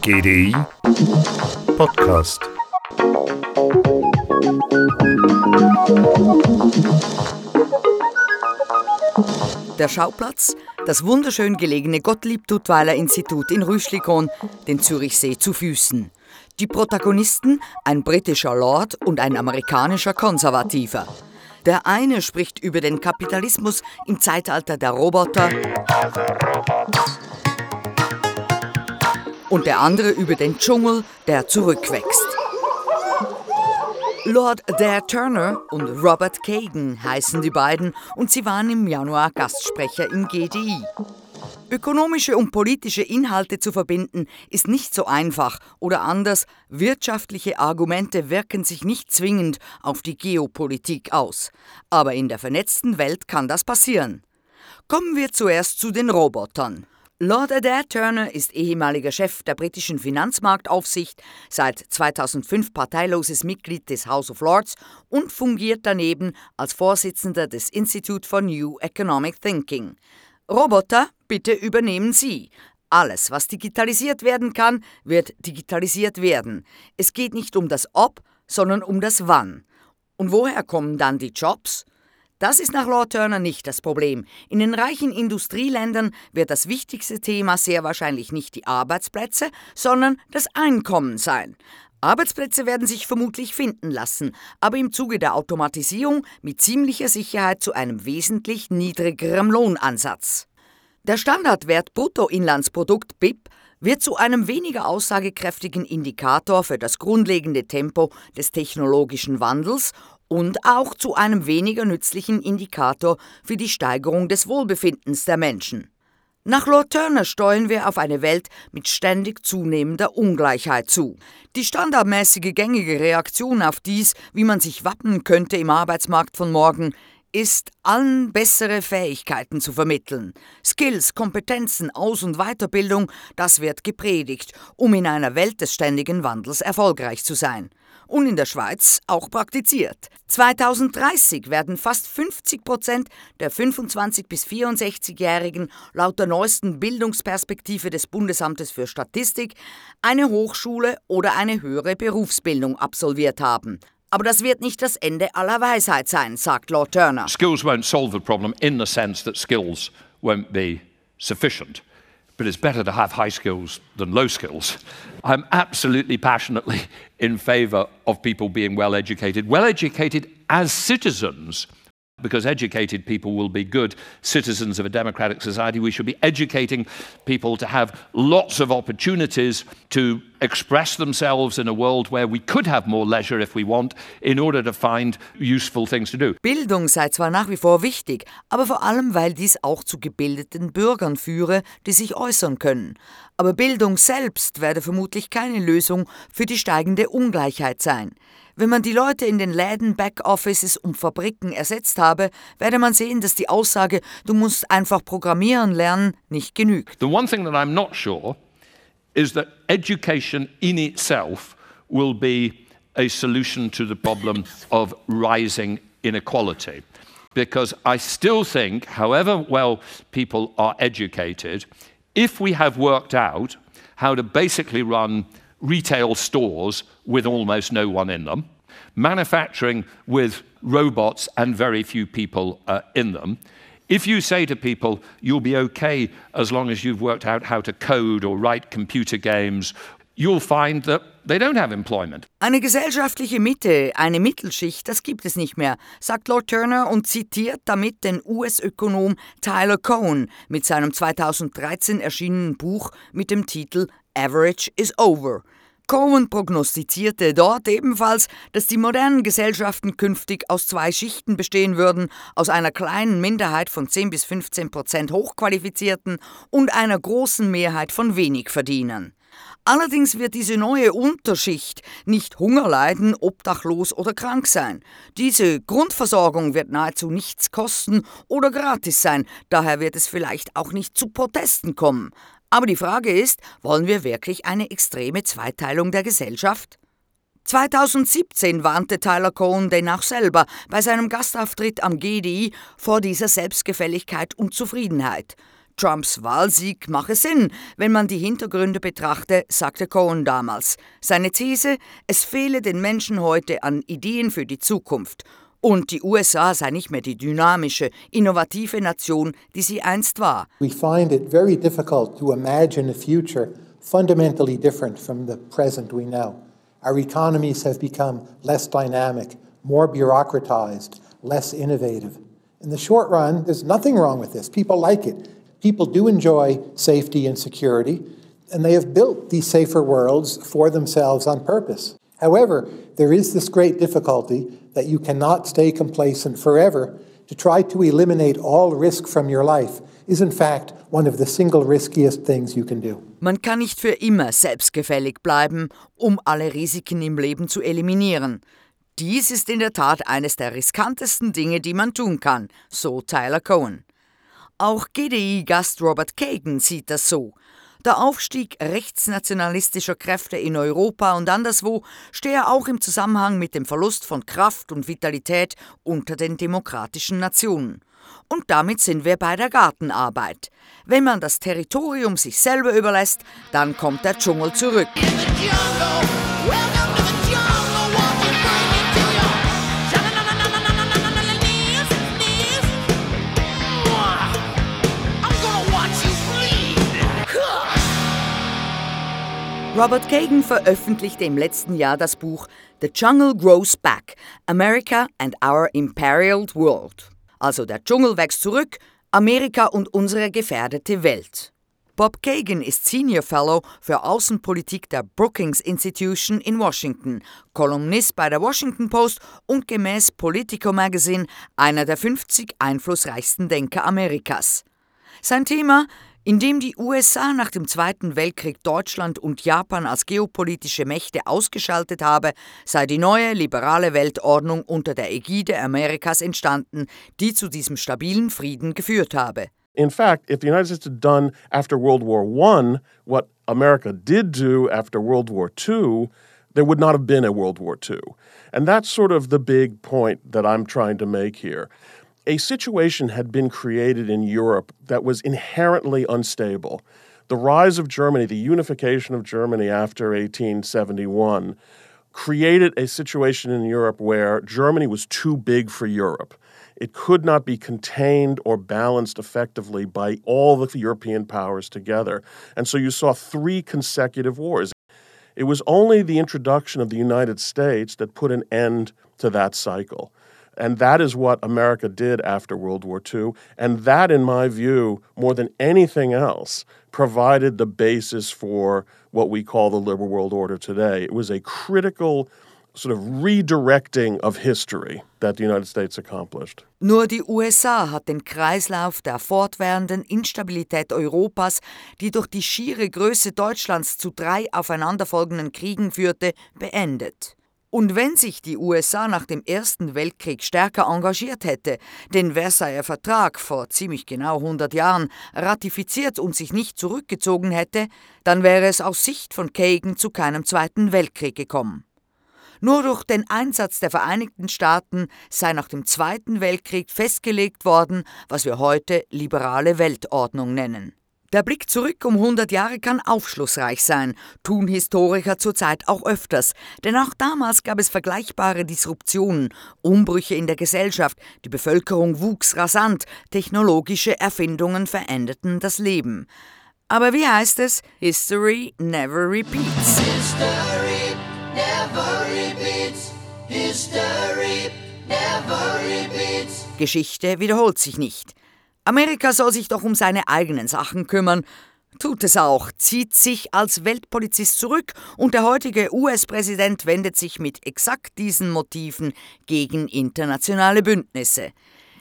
GDI Podcast. Der Schauplatz, das wunderschön gelegene Gottlieb-Duttweiler-Institut in Rüschlikon, den Zürichsee zu Füßen. Die Protagonisten, ein britischer Lord und ein amerikanischer Konservativer. Der eine spricht über den Kapitalismus im Zeitalter der Roboter und der andere über den Dschungel, der zurückwächst. Lord Dare Turner und Robert Kagan heißen die beiden und sie waren im Januar Gastsprecher im GDI. Ökonomische und politische Inhalte zu verbinden ist nicht so einfach oder anders, wirtschaftliche Argumente wirken sich nicht zwingend auf die Geopolitik aus. Aber in der vernetzten Welt kann das passieren. Kommen wir zuerst zu den Robotern. Lord Adair Turner ist ehemaliger Chef der britischen Finanzmarktaufsicht, seit 2005 parteiloses Mitglied des House of Lords und fungiert daneben als Vorsitzender des Institute for New Economic Thinking. Roboter, bitte übernehmen Sie. Alles, was digitalisiert werden kann, wird digitalisiert werden. Es geht nicht um das Ob, sondern um das Wann. Und woher kommen dann die Jobs? Das ist nach Lord Turner nicht das Problem. In den reichen Industrieländern wird das wichtigste Thema sehr wahrscheinlich nicht die Arbeitsplätze, sondern das Einkommen sein. Arbeitsplätze werden sich vermutlich finden lassen, aber im Zuge der Automatisierung mit ziemlicher Sicherheit zu einem wesentlich niedrigeren Lohnansatz. Der Standardwert Bruttoinlandsprodukt BIP wird zu einem weniger aussagekräftigen Indikator für das grundlegende Tempo des technologischen Wandels und auch zu einem weniger nützlichen Indikator für die Steigerung des Wohlbefindens der Menschen. Nach Lord Turner steuern wir auf eine Welt mit ständig zunehmender Ungleichheit zu. Die standardmäßige gängige Reaktion auf dies, wie man sich wappnen könnte im Arbeitsmarkt von morgen, ist, allen bessere Fähigkeiten zu vermitteln. Skills, Kompetenzen, Aus- und Weiterbildung, das wird gepredigt, um in einer Welt des ständigen Wandels erfolgreich zu sein und in der Schweiz auch praktiziert. 2030 werden fast 50 Prozent der 25- bis 64-Jährigen laut der neuesten Bildungsperspektive des Bundesamtes für Statistik eine Hochschule oder eine höhere Berufsbildung absolviert haben. Aber das wird nicht das Ende aller Weisheit sein, sagt Lord Turner. Skills won't solve the problem in the sense that skills won't be sufficient. but it's better to have high skills than low skills. I'm absolutely passionately in favor of people being well educated, well educated as citizens because educated people will be good citizens of a democratic society. We should be educating people to have lots of opportunities to express themselves in a world where we could have more leisure if we want, in order to find useful things to do. Bildung sei zwar nach wie vor wichtig, aber vor allem, weil dies auch zu gebildeten Bürgern führe, die sich äußern können. Aber Bildung selbst werde vermutlich keine Lösung für die steigende Ungleichheit sein. Wenn man die Leute in den Läden, Backoffices und Fabriken ersetzt habe, werde man sehen, dass die Aussage, du musst einfach programmieren lernen, nicht genügt. The one thing that I'm not sure is that education in itself will be a solution to the problem of rising inequality. Because I still think, however well people are educated, if we have worked out how to basically run retail stores with almost no one in them, manufacturing with robots and very few people uh, in them. If you say to people, you'll be okay as long as you've worked out how to code or write computer games, you'll find that they don't have employment. Eine gesellschaftliche Mitte, eine Mittelschicht, das gibt es nicht mehr, sagt Lord Turner und zitiert damit den US-Ökonom Tyler Cohen mit seinem 2013 erschienenen Buch mit dem Titel Average is Over. Cohen prognostizierte dort ebenfalls, dass die modernen Gesellschaften künftig aus zwei Schichten bestehen würden, aus einer kleinen Minderheit von 10 bis 15 Prozent Hochqualifizierten und einer großen Mehrheit von Wenigverdienern. Allerdings wird diese neue Unterschicht nicht Hunger leiden, obdachlos oder krank sein. Diese Grundversorgung wird nahezu nichts kosten oder gratis sein, daher wird es vielleicht auch nicht zu Protesten kommen. Aber die Frage ist, wollen wir wirklich eine extreme Zweiteilung der Gesellschaft? 2017 warnte Tyler Cohen dennoch selber bei seinem Gastauftritt am GDI vor dieser Selbstgefälligkeit und Zufriedenheit. Trumps Wahlsieg mache Sinn, wenn man die Hintergründe betrachte, sagte Cohen damals. Seine These, es fehle den Menschen heute an Ideen für die Zukunft. Und die USA sei nicht mehr die dynamische, innovative Nation, die sie einst war. We find it very difficult to imagine a future fundamentally different from the present we know. Our economies have become less dynamic, more bureaucratized, less innovative. In the short run, there's nothing wrong with this. People like it. People do enjoy safety and security, and they have built these safer worlds for themselves on purpose. However, there is this great difficulty that you cannot stay complacent forever. To try to eliminate all risk from your life is, in fact, one of the single riskiest things you can do. Man kann nicht für immer selbstgefällig bleiben, um alle Risiken im Leben zu eliminieren. Dies ist in der Tat eines der riskantesten Dinge, die man tun kann, so Tyler Cohen. Auch GDI-Gast Robert Kagan sieht das so. Der Aufstieg rechtsnationalistischer Kräfte in Europa und anderswo stehe auch im Zusammenhang mit dem Verlust von Kraft und Vitalität unter den demokratischen Nationen. Und damit sind wir bei der Gartenarbeit. Wenn man das Territorium sich selber überlässt, dann kommt der Dschungel zurück. Robert Kagan veröffentlichte im letzten Jahr das Buch The Jungle Grows Back, America and Our Imperiled World. Also der Dschungel wächst zurück, Amerika und unsere gefährdete Welt. Bob Kagan ist Senior Fellow für Außenpolitik der Brookings Institution in Washington, Kolumnist bei der Washington Post und gemäß Politico Magazine einer der 50 einflussreichsten Denker Amerikas. Sein Thema indem die USA nach dem Zweiten Weltkrieg Deutschland und Japan als geopolitische Mächte ausgeschaltet habe, sei die neue liberale Weltordnung unter der Ägide Amerikas entstanden, die zu diesem stabilen Frieden geführt habe. In fact, if the United States had done after World War I what America did do after World War II, there would not have been a World War II. And that's sort of the big point that I'm trying to make here a situation had been created in Europe that was inherently unstable. The rise of Germany, the unification of Germany after 1871, created a situation in Europe where Germany was too big for Europe. It could not be contained or balanced effectively by all the European powers together. And so you saw three consecutive wars. It was only the introduction of the United States that put an end to that cycle. And that is what America did after World War II. And that, in my view, more than anything else, provided the basis for what we call the liberal world order today. It was a critical sort of redirecting of history that the United States accomplished. Nur die USA hat den Kreislauf der fortwährenden Instabilität Europas, die durch die schiere Größe Deutschlands zu drei aufeinanderfolgenden Kriegen führte, beendet. Und wenn sich die USA nach dem Ersten Weltkrieg stärker engagiert hätte, den Versailler Vertrag vor ziemlich genau 100 Jahren ratifiziert und sich nicht zurückgezogen hätte, dann wäre es aus Sicht von Kagan zu keinem Zweiten Weltkrieg gekommen. Nur durch den Einsatz der Vereinigten Staaten sei nach dem Zweiten Weltkrieg festgelegt worden, was wir heute liberale Weltordnung nennen. Der Blick zurück um 100 Jahre kann aufschlussreich sein, tun Historiker zurzeit auch öfters, denn auch damals gab es vergleichbare Disruptionen, Umbrüche in der Gesellschaft, die Bevölkerung wuchs rasant, technologische Erfindungen veränderten das Leben. Aber wie heißt es? History never repeats. History never repeats. History never repeats. Geschichte wiederholt sich nicht. Amerika soll sich doch um seine eigenen Sachen kümmern. Tut es auch, zieht sich als Weltpolizist zurück und der heutige US-Präsident wendet sich mit exakt diesen Motiven gegen internationale Bündnisse.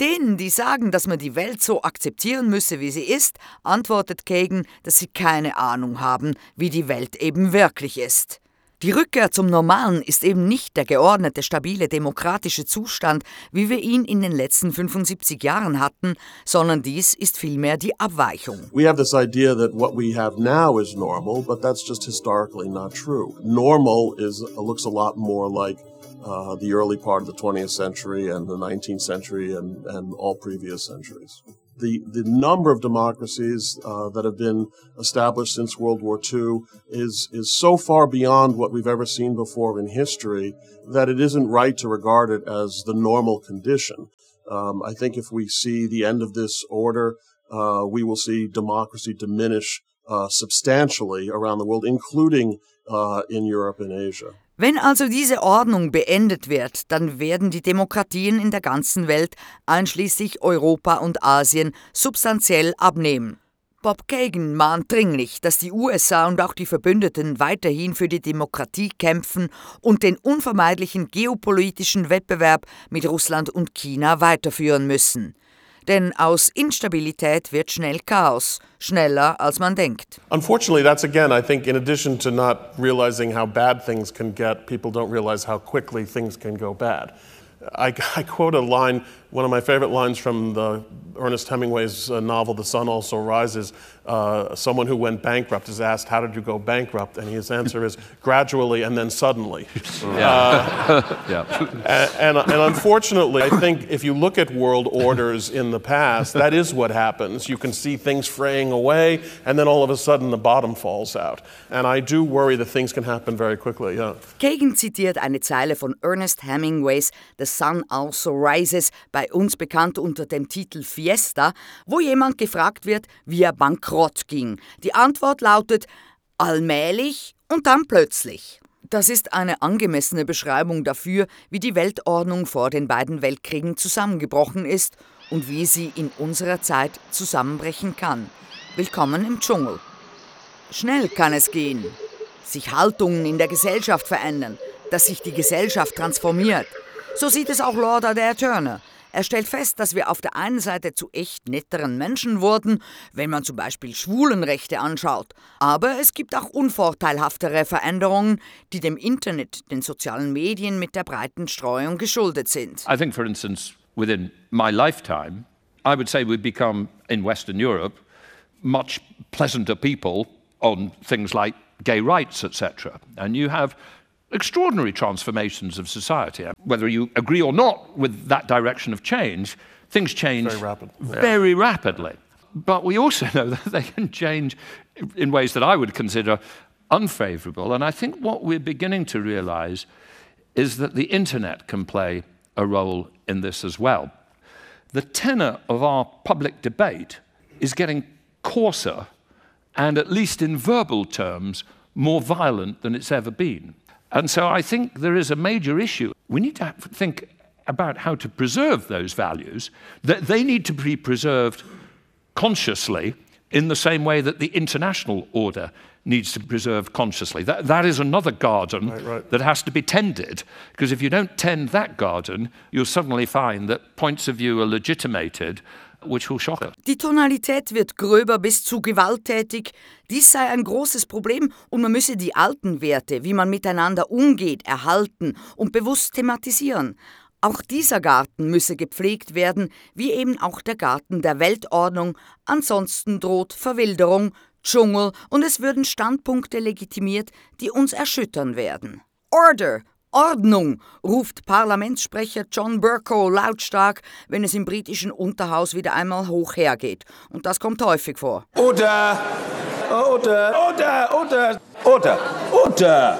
Denen, die sagen, dass man die Welt so akzeptieren müsse, wie sie ist, antwortet Kagan, dass sie keine Ahnung haben, wie die Welt eben wirklich ist. Die Rückkehr zum Normalen ist eben nicht der geordnete, stabile, demokratische Zustand, wie wir ihn in den letzten 75 Jahren hatten, sondern dies ist vielmehr die Abweichung. We have this idea that what we have now is normal, but that's just historically not true. Normal is looks a lot more like uh, the early part of the 20th century and the 19th century and, and all previous centuries. The, the number of democracies uh, that have been established since World War II is, is so far beyond what we've ever seen before in history that it isn't right to regard it as the normal condition. Um, I think if we see the end of this order, uh, we will see democracy diminish uh, substantially around the world, including uh, in Europe and Asia. Wenn also diese Ordnung beendet wird, dann werden die Demokratien in der ganzen Welt, einschließlich Europa und Asien, substanziell abnehmen. Bob Kagan mahnt dringlich, dass die USA und auch die Verbündeten weiterhin für die Demokratie kämpfen und den unvermeidlichen geopolitischen Wettbewerb mit Russland und China weiterführen müssen. Denn aus Instabilität wird schnell Chaos, schneller als man denkt. Unfortunately, that's again, I think, in addition to not realizing how bad things can get, people don't realize how quickly things can go bad. I, I quote a line, one of my favorite lines from the Ernest Hemingway's uh, novel, The Sun Also Rises. Uh, someone who went bankrupt is asked, How did you go bankrupt? And his answer is, Gradually and then suddenly. Yeah. Uh, yeah. and, and, and, unfortunately, I think if you look at world orders in the past, that is what happens. You can see things fraying away, and then all of a sudden the bottom falls out. And I do worry that things can happen very quickly. Yeah. Kagan zitiert eine Zeile von Ernest Hemingways The Sun Also Rises, bei uns bekannt unter dem Titel Fiesta, wo jemand gefragt wird, wie er bankrott ging. Die Antwort lautet allmählich und dann plötzlich. Das ist eine angemessene Beschreibung dafür, wie die Weltordnung vor den beiden Weltkriegen zusammengebrochen ist und wie sie in unserer Zeit zusammenbrechen kann. Willkommen im Dschungel. Schnell kann es gehen, sich Haltungen in der Gesellschaft verändern, dass sich die Gesellschaft transformiert. So sieht es auch Lord Adair Turner. Er stellt fest, dass wir auf der einen Seite zu echt netteren Menschen wurden, wenn man zum Beispiel Schwulenrechte anschaut. Aber es gibt auch unvorteilhaftere Veränderungen, die dem Internet, den sozialen Medien mit der breiten Streuung geschuldet sind. I think, for instance, within my lifetime, I would say we've become, in Western Europe, much pleasanter people on things like gay rights, etc. And you have extraordinary transformations of society. Whether you agree or not with that direction of change, things change very, rapid. very yeah. rapidly. But we also know that they can change in ways that I would consider unfavorable. And I think what we're beginning to realize is that the internet can play a role in this as well. The tenor of our public debate is getting coarser and, at least in verbal terms, more violent than it's ever been. And so I think there is a major issue. We need to think about how to preserve those values. That they need to be preserved consciously in the same way that the international order needs to be preserved consciously. That, that is another garden right, right. that has to be tended, because if you don't tend that garden, you'll suddenly find that points of view are legitimated which will shock us. Die Tonalität wird gröber bis zu gewalttätig. Dies sei ein großes Problem und man müsse die alten Werte, wie man miteinander umgeht, erhalten und bewusst thematisieren. Auch dieser Garten müsse gepflegt werden, wie eben auch der Garten der Weltordnung, ansonsten droht Verwilderung, Dschungel und es würden Standpunkte legitimiert, die uns erschüttern werden. Order Ordnung, ruft Parlamentssprecher John Burko lautstark, wenn es im britischen Unterhaus wieder einmal hoch hergeht. Und das kommt häufig vor. Oder, oder, oder, oder, oder, oder,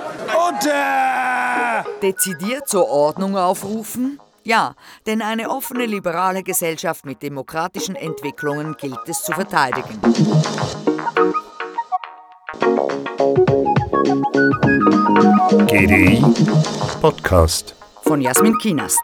oder. Dezidiert zur Ordnung aufrufen? Ja, denn eine offene liberale Gesellschaft mit demokratischen Entwicklungen gilt es zu verteidigen. GDI Podcast von Jasmin Kienast.